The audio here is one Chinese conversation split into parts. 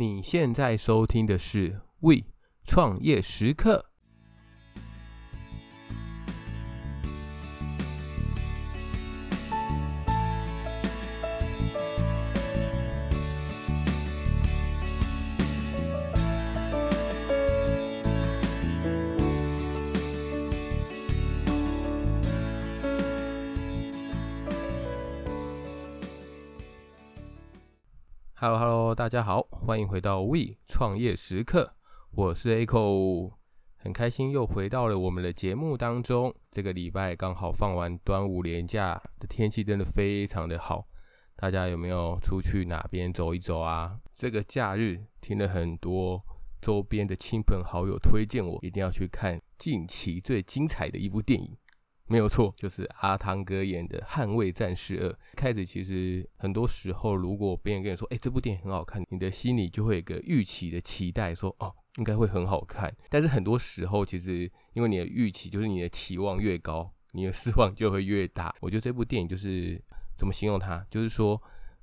你现在收听的是《We 创业时刻》。Hello Hello，大家好，欢迎回到 We 创业时刻，我是 Echo，很开心又回到了我们的节目当中。这个礼拜刚好放完端午连假，的天气真的非常的好，大家有没有出去哪边走一走啊？这个假日听了很多周边的亲朋好友推荐我一定要去看近期最精彩的一部电影。没有错，就是阿汤哥演的《捍卫战士二》。开始其实很多时候，如果别人跟你说：“哎，这部电影很好看”，你的心里就会有个预期的期待，说：“哦，应该会很好看。”但是很多时候，其实因为你的预期，就是你的期望越高，你的失望就会越大。我觉得这部电影就是怎么形容它？就是说，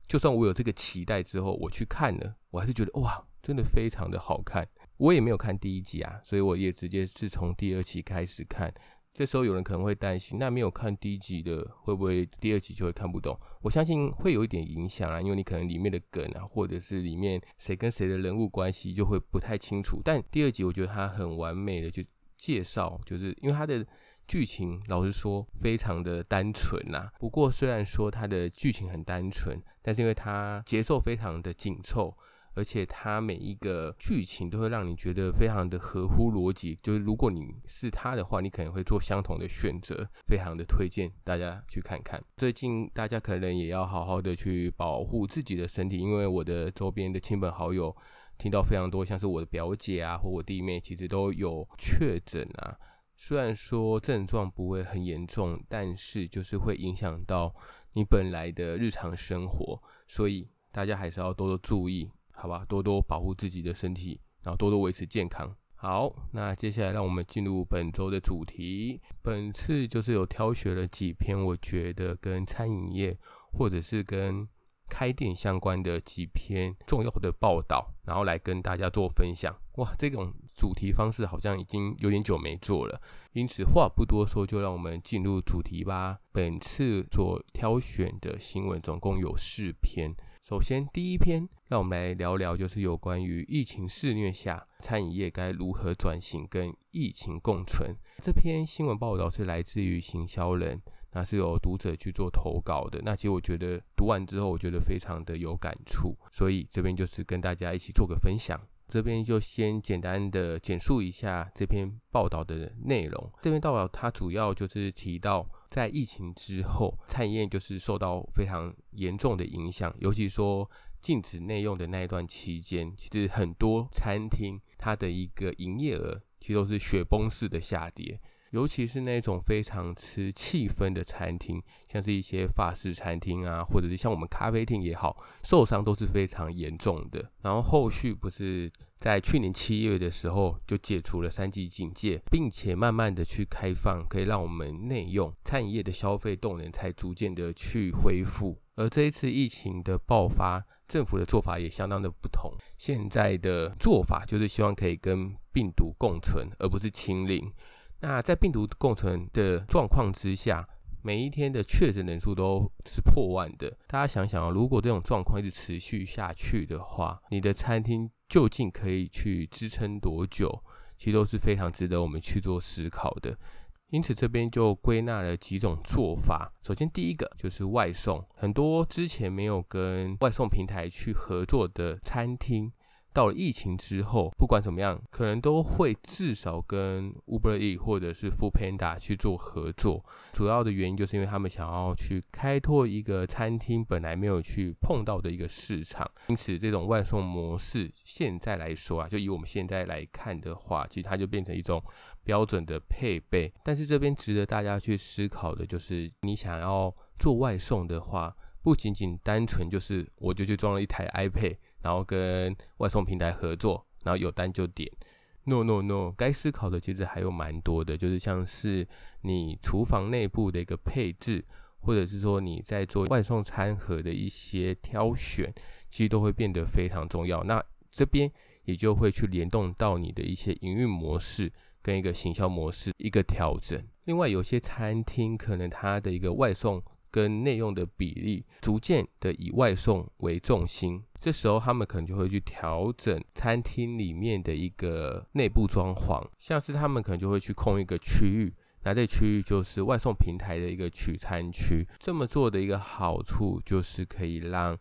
就算我有这个期待之后，我去看了，我还是觉得哇，真的非常的好看。我也没有看第一集啊，所以我也直接是从第二期开始看。这时候有人可能会担心，那没有看第一集的会不会第二集就会看不懂？我相信会有一点影响啊，因为你可能里面的梗啊，或者是里面谁跟谁的人物关系就会不太清楚。但第二集我觉得它很完美的去介绍，就是因为它的剧情老实说非常的单纯呐。不过虽然说它的剧情很单纯，但是因为它节奏非常的紧凑。而且它每一个剧情都会让你觉得非常的合乎逻辑，就是如果你是他的话，你可能会做相同的选择，非常的推荐大家去看看。最近大家可能也要好好的去保护自己的身体，因为我的周边的亲朋好友听到非常多，像是我的表姐啊或我弟妹，其实都有确诊啊。虽然说症状不会很严重，但是就是会影响到你本来的日常生活，所以大家还是要多多注意。好吧，多多保护自己的身体，然后多多维持健康。好，那接下来让我们进入本周的主题。本次就是有挑选了几篇我觉得跟餐饮业或者是跟开店相关的几篇重要的报道，然后来跟大家做分享。哇，这种主题方式好像已经有点久没做了，因此话不多说，就让我们进入主题吧。本次所挑选的新闻总共有四篇。首先，第一篇，让我们来聊聊，就是有关于疫情肆虐下，餐饮业该如何转型跟疫情共存。这篇新闻报道是来自于行销人，那是有读者去做投稿的。那其实我觉得读完之后，我觉得非常的有感触，所以这边就是跟大家一起做个分享。这边就先简单的简述一下这篇报道的内容。这篇报道它主要就是提到，在疫情之后，餐饮业就是受到非常严重的影响，尤其说禁止内用的那一段期间，其实很多餐厅它的一个营业额其实都是雪崩式的下跌。尤其是那种非常吃气氛的餐厅，像是一些法式餐厅啊，或者是像我们咖啡厅也好，受伤都是非常严重的。然后后续不是在去年七月的时候就解除了三级警戒，并且慢慢的去开放，可以让我们内用餐饮业的消费动能才逐渐的去恢复。而这一次疫情的爆发，政府的做法也相当的不同。现在的做法就是希望可以跟病毒共存，而不是清零。那在病毒共存的状况之下，每一天的确诊人数都是破万的。大家想想啊，如果这种状况一直持续下去的话，你的餐厅究竟可以去支撑多久？其实都是非常值得我们去做思考的。因此，这边就归纳了几种做法。首先，第一个就是外送，很多之前没有跟外送平台去合作的餐厅。到了疫情之后，不管怎么样，可能都会至少跟 Uber E 或者是 Foodpanda 去做合作。主要的原因就是因为他们想要去开拓一个餐厅本来没有去碰到的一个市场。因此，这种外送模式现在来说啊，就以我们现在来看的话，其实它就变成一种标准的配备。但是这边值得大家去思考的就是，你想要做外送的话，不仅仅单纯就是我就去装了一台 iPad。然后跟外送平台合作，然后有单就点。No No No，该思考的其实还有蛮多的，就是像是你厨房内部的一个配置，或者是说你在做外送餐盒的一些挑选，其实都会变得非常重要。那这边也就会去联动到你的一些营运模式跟一个行销模式一个调整。另外，有些餐厅可能它的一个外送跟内用的比例逐渐的以外送为重心，这时候他们可能就会去调整餐厅里面的一个内部装潢，像是他们可能就会去空一个区域。那这区域就是外送平台的一个取餐区。这么做的一个好处就是可以让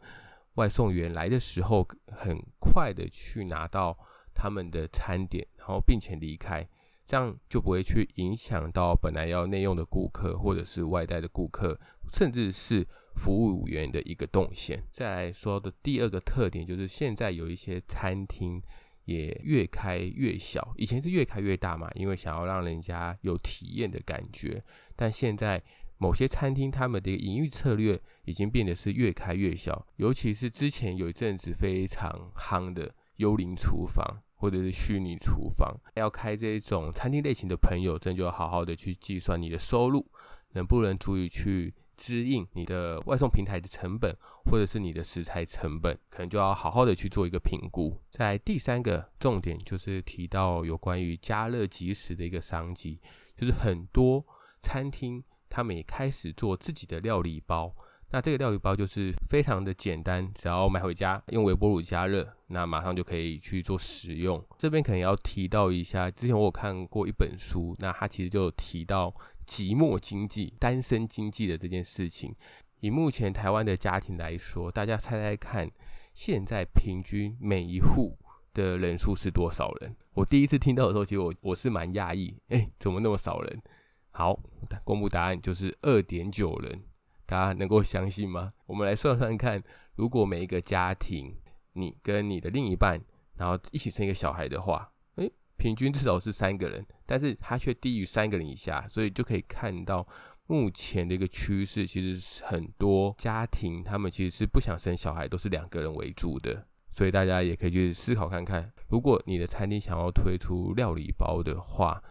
外送员来的时候很快的去拿到他们的餐点，然后并且离开，这样就不会去影响到本来要内用的顾客或者是外带的顾客，甚至是服务员的一个动线。再来说的第二个特点就是现在有一些餐厅。也越开越小，以前是越开越大嘛，因为想要让人家有体验的感觉。但现在某些餐厅他们的营运策略已经变得是越开越小，尤其是之前有一阵子非常夯的幽灵厨房或者是虚拟厨房，要开这种餐厅类型的朋友，真就要好好的去计算你的收入能不能足以去。支应你的外送平台的成本，或者是你的食材成本，可能就要好好的去做一个评估。在第三个重点就是提到有关于加热即食的一个商机，就是很多餐厅他们也开始做自己的料理包。那这个料理包就是非常的简单，只要买回家用微波炉加热，那马上就可以去做使用。这边可能要提到一下，之前我有看过一本书，那它其实就提到。寂寞经济、单身经济的这件事情，以目前台湾的家庭来说，大家猜猜看，现在平均每一户的人数是多少人？我第一次听到的时候，其实我我是蛮讶异，哎，怎么那么少人？好，公布答案就是二点九人，大家能够相信吗？我们来算算看，如果每一个家庭，你跟你的另一半，然后一起生一个小孩的话。诶平均至少是三个人，但是它却低于三个人以下，所以就可以看到目前的一个趋势，其实很多家庭他们其实是不想生小孩，都是两个人为主的。所以大家也可以去思考看看，如果你的餐厅想要推出料理包的话，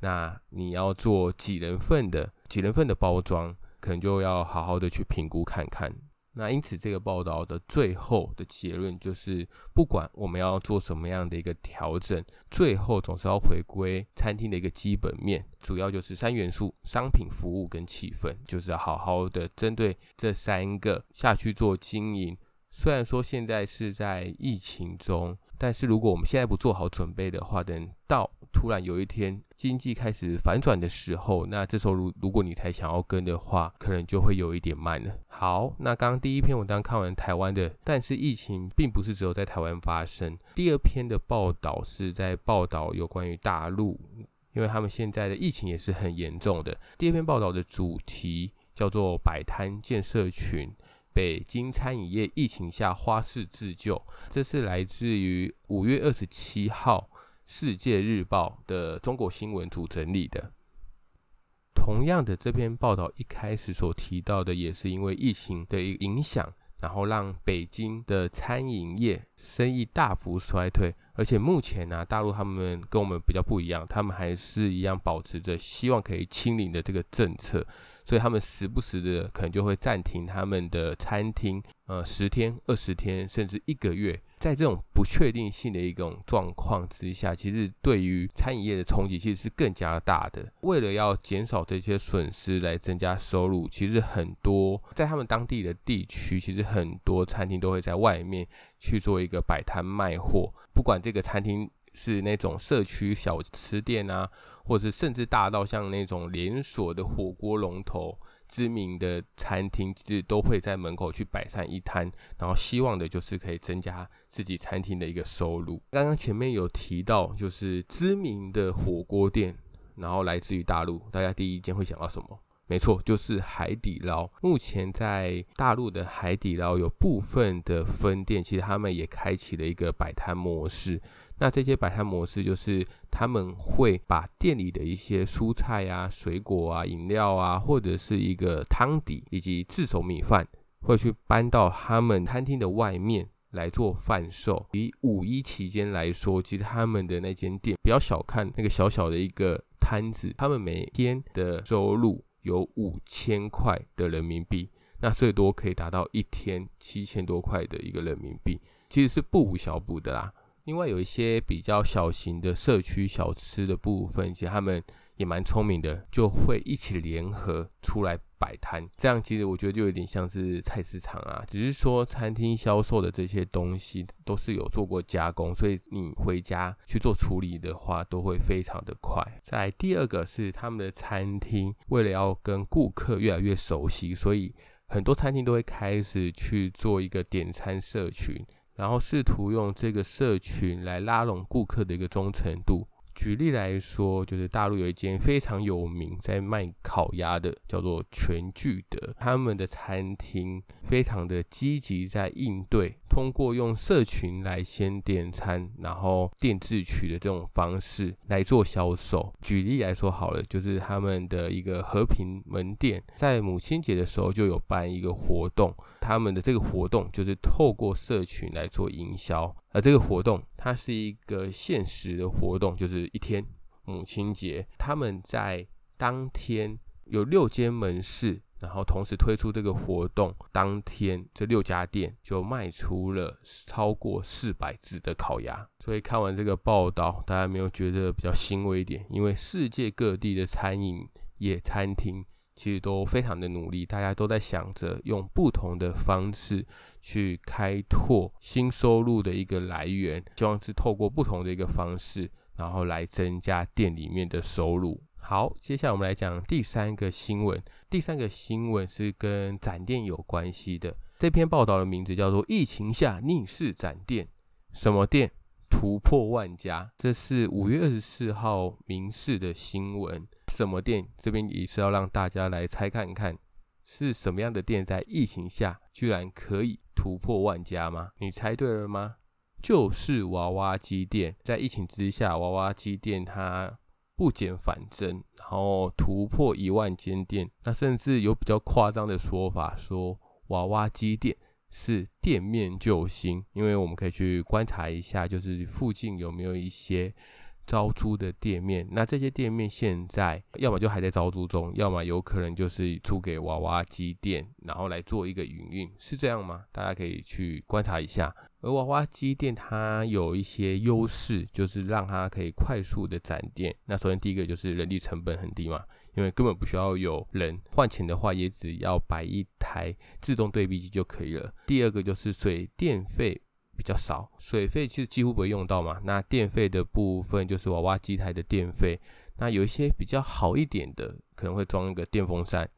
那你要做几人份的，几人份的包装，可能就要好好的去评估看看。那因此，这个报道的最后的结论就是，不管我们要做什么样的一个调整，最后总是要回归餐厅的一个基本面，主要就是三元素：商品、服务跟气氛，就是要好好的针对这三个下去做经营。虽然说现在是在疫情中，但是如果我们现在不做好准备的话，等到突然有一天经济开始反转的时候，那这时候如如果你才想要跟的话，可能就会有一点慢了。好，那刚刚第一篇文章看完台湾的，但是疫情并不是只有在台湾发生。第二篇的报道是在报道有关于大陆，因为他们现在的疫情也是很严重的。第二篇报道的主题叫做“摆摊建社群”。北京餐饮业疫情下花式自救，这是来自于五月二十七号《世界日报》的中国新闻组整理的。同样的，这篇报道一开始所提到的，也是因为疫情的影响，然后让北京的餐饮业生意大幅衰退。而且目前呢、大陆他们跟我们比较不一样，他们还是一样保持着希望可以清零的这个政策。所以他们时不时的可能就会暂停他们的餐厅，呃，十天、二十天，甚至一个月。在这种不确定性的一种状况之下，其实对于餐饮业的冲击其实是更加大的。为了要减少这些损失来增加收入，其实很多在他们当地的地区，其实很多餐厅都会在外面去做一个摆摊卖货，不管这个餐厅。是那种社区小吃店啊，或者是甚至大到像那种连锁的火锅龙头、知名的餐厅，其实都会在门口去摆上一摊，然后希望的就是可以增加自己餐厅的一个收入。刚刚前面有提到，就是知名的火锅店，然后来自于大陆，大家第一间会想到什么？没错，就是海底捞。目前在大陆的海底捞有部分的分店，其实他们也开启了一个摆摊模式。那这些摆摊模式就是他们会把店里的一些蔬菜啊、水果啊、饮料啊，或者是一个汤底以及自手米饭，会去搬到他们餐厅的外面来做贩售。以五一期间来说，其实他们的那间店，不要小看那个小小的一个摊子，他们每天的收入有五千块的人民币，那最多可以达到一天七千多块的一个人民币，其实是不无小补的啦。另外有一些比较小型的社区小吃的部分，其实他们也蛮聪明的，就会一起联合出来摆摊。这样其实我觉得就有点像是菜市场啊，只是说餐厅销售的这些东西都是有做过加工，所以你回家去做处理的话，都会非常的快。再来第二个是他们的餐厅，为了要跟顾客越来越熟悉，所以很多餐厅都会开始去做一个点餐社群。然后试图用这个社群来拉拢顾客的一个忠诚度。举例来说，就是大陆有一间非常有名在卖烤鸭的，叫做全聚德，他们的餐厅非常的积极在应对，通过用社群来先点餐，然后店自取的这种方式来做销售。举例来说好了，就是他们的一个和平门店，在母亲节的时候就有办一个活动，他们的这个活动就是透过社群来做营销。而这个活动，它是一个限时的活动，就是一天母亲节，他们在当天有六间门市，然后同时推出这个活动，当天这六家店就卖出了超过四百只的烤鸭。所以看完这个报道，大家没有觉得比较欣慰一点？因为世界各地的餐饮业、餐厅。其实都非常的努力，大家都在想着用不同的方式去开拓新收入的一个来源，希望是透过不同的一个方式，然后来增加店里面的收入。好，接下来我们来讲第三个新闻。第三个新闻是跟展店有关系的。这篇报道的名字叫做《疫情下逆势展店》，什么店突破万家？这是五月二十四号民视的新闻。什么店？这边也是要让大家来猜看看，是什么样的店在疫情下居然可以突破万家吗？你猜对了吗？就是娃娃机店。在疫情之下，娃娃机店它不减反增，然后突破一万间店。那甚至有比较夸张的说法，说娃娃机店是店面救星，因为我们可以去观察一下，就是附近有没有一些。招租的店面，那这些店面现在要么就还在招租中，要么有可能就是租给娃娃机店，然后来做一个营运，是这样吗？大家可以去观察一下。而娃娃机店它有一些优势，就是让它可以快速的展店。那首先第一个就是人力成本很低嘛，因为根本不需要有人，换钱的话也只要摆一台自动对币机就可以了。第二个就是水电费。比较少，水费其实几乎不会用到嘛。那电费的部分就是娃娃机台的电费。那有一些比较好一点的，可能会装一个电风扇，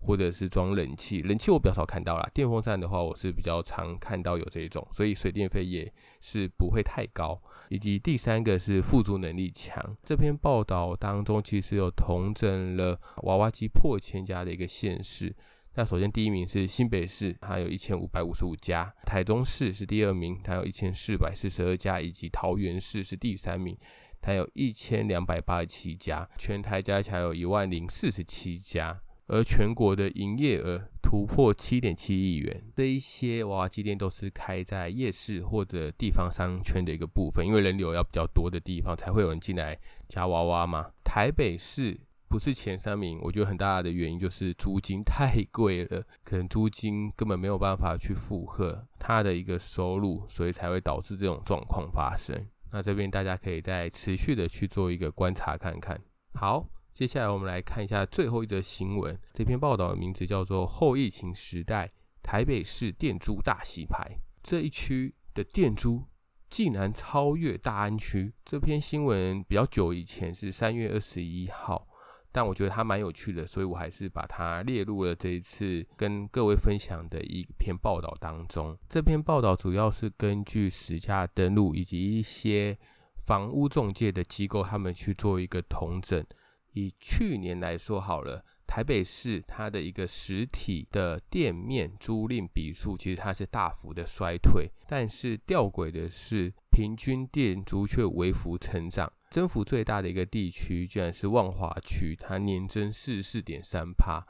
或者是装冷气。冷气我比较少看到啦，电风扇的话我是比较常看到有这一种，所以水电费也是不会太高。以及第三个是付租能力强。这篇报道当中其实有统整了娃娃机破千家的一个县市。那首先第一名是新北市，它有一千五百五十五家；台中市是第二名，它有一千四百四十二家；以及桃园市是第三名，它有一千两百八十七家。全台加起来有一万零四十七家，而全国的营业额突破七点七亿元。这一些娃娃机店都是开在夜市或者地方商圈的一个部分，因为人流要比较多的地方，才会有人进来夹娃娃嘛。台北市。不是前三名，我觉得很大的原因就是租金太贵了，可能租金根本没有办法去负荷它的一个收入，所以才会导致这种状况发生。那这边大家可以再持续的去做一个观察看看。好，接下来我们来看一下最后一则新闻。这篇报道的名字叫做《后疫情时代台北市店租大洗牌》，这一区的店租竟然超越大安区。这篇新闻比较久以前，是三月二十一号。但我觉得它蛮有趣的，所以我还是把它列入了这一次跟各位分享的一篇报道当中。这篇报道主要是根据实价登录以及一些房屋中介的机构，他们去做一个统整。以去年来说好了，台北市它的一个实体的店面租赁笔数，其实它是大幅的衰退，但是吊诡的是，平均店租却微幅成长。增幅最大的一个地区，居然是万华区，它年增四四点三趴，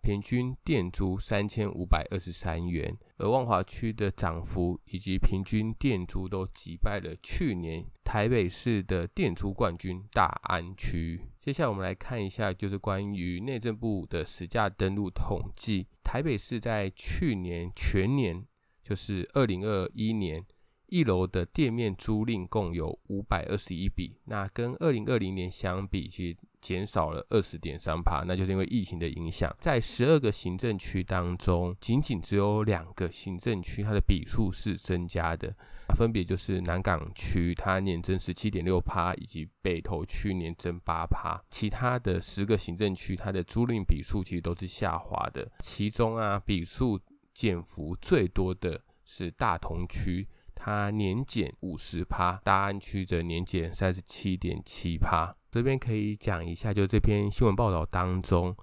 平均店租三千五百二十三元。而万华区的涨幅以及平均店租都击败了去年台北市的店租冠军大安区。接下来我们来看一下，就是关于内政部的实价登录统计，台北市在去年全年，就是二零二一年。一楼的店面租赁共有五百二十一笔，那跟二零二零年相比，其实减少了二十点三趴，那就是因为疫情的影响。在十二个行政区当中，仅仅只有两个行政区它的笔数是增加的，分别就是南港区它年增十七点六趴，以及北投区年增八趴。其他的十个行政区它的租赁笔数其实都是下滑的，其中啊笔数减幅最多的是大同区。它年减五十趴，大安区的年减三十七点七趴。这边可以讲一下，就这篇新闻报道当中，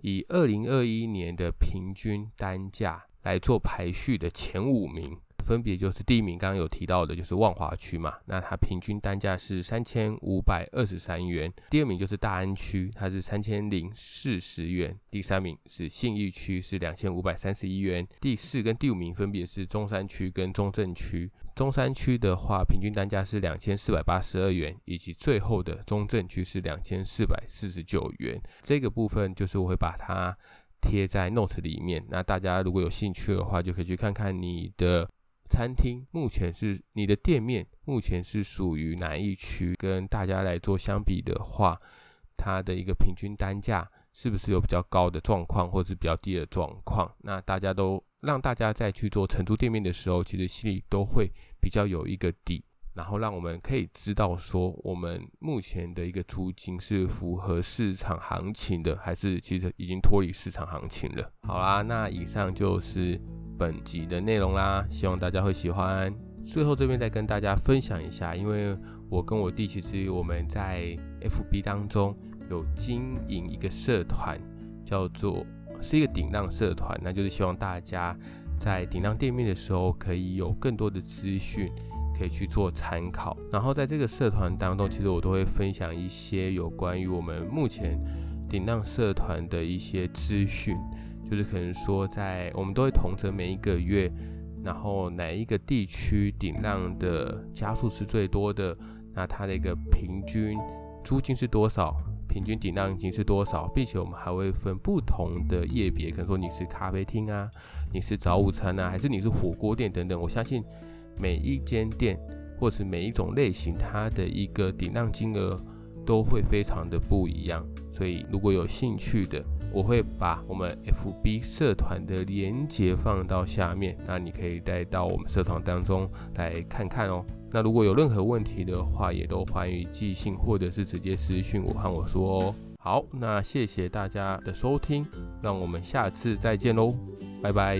以二零二一年的平均单价来做排序的前五名。分别就是第一名，刚刚有提到的，就是万华区嘛，那它平均单价是三千五百二十三元。第二名就是大安区，它是三千零四十元。第三名是信义区，是两千五百三十一元。第四跟第五名分别是中山区跟中正区。中山区的话，平均单价是两千四百八十二元，以及最后的中正区是两千四百四十九元。这个部分就是我会把它贴在 note 里面，那大家如果有兴趣的话，就可以去看看你的。餐厅目前是你的店面目前是属于哪一区？跟大家来做相比的话，它的一个平均单价是不是有比较高的状况，或者是比较低的状况？那大家都让大家在去做承租店面的时候，其实心里都会比较有一个底。然后让我们可以知道说，我们目前的一个租金是符合市场行情的，还是其实已经脱离市场行情了。好啦，那以上就是本集的内容啦，希望大家会喜欢。最后这边再跟大家分享一下，因为我跟我弟其实我们在 FB 当中有经营一个社团，叫做是一个顶浪社团，那就是希望大家在顶浪店面的时候可以有更多的资讯。可以去做参考，然后在这个社团当中，其实我都会分享一些有关于我们目前顶浪社团的一些资讯，就是可能说在我们都会统整每一个月，然后哪一个地区顶让的家数是最多的，那它的一个平均租金是多少，平均顶让金是多少，并且我们还会分不同的业别，可能说你是咖啡厅啊，你是早午餐啊，还是你是火锅店等等，我相信。每一间店，或是每一种类型，它的一个顶让金额都会非常的不一样。所以如果有兴趣的，我会把我们 FB 社团的连结放到下面，那你可以带到我们社团当中来看看哦。那如果有任何问题的话，也都欢迎寄信或者是直接私讯我和我说哦。好，那谢谢大家的收听，让我们下次再见喽，拜拜。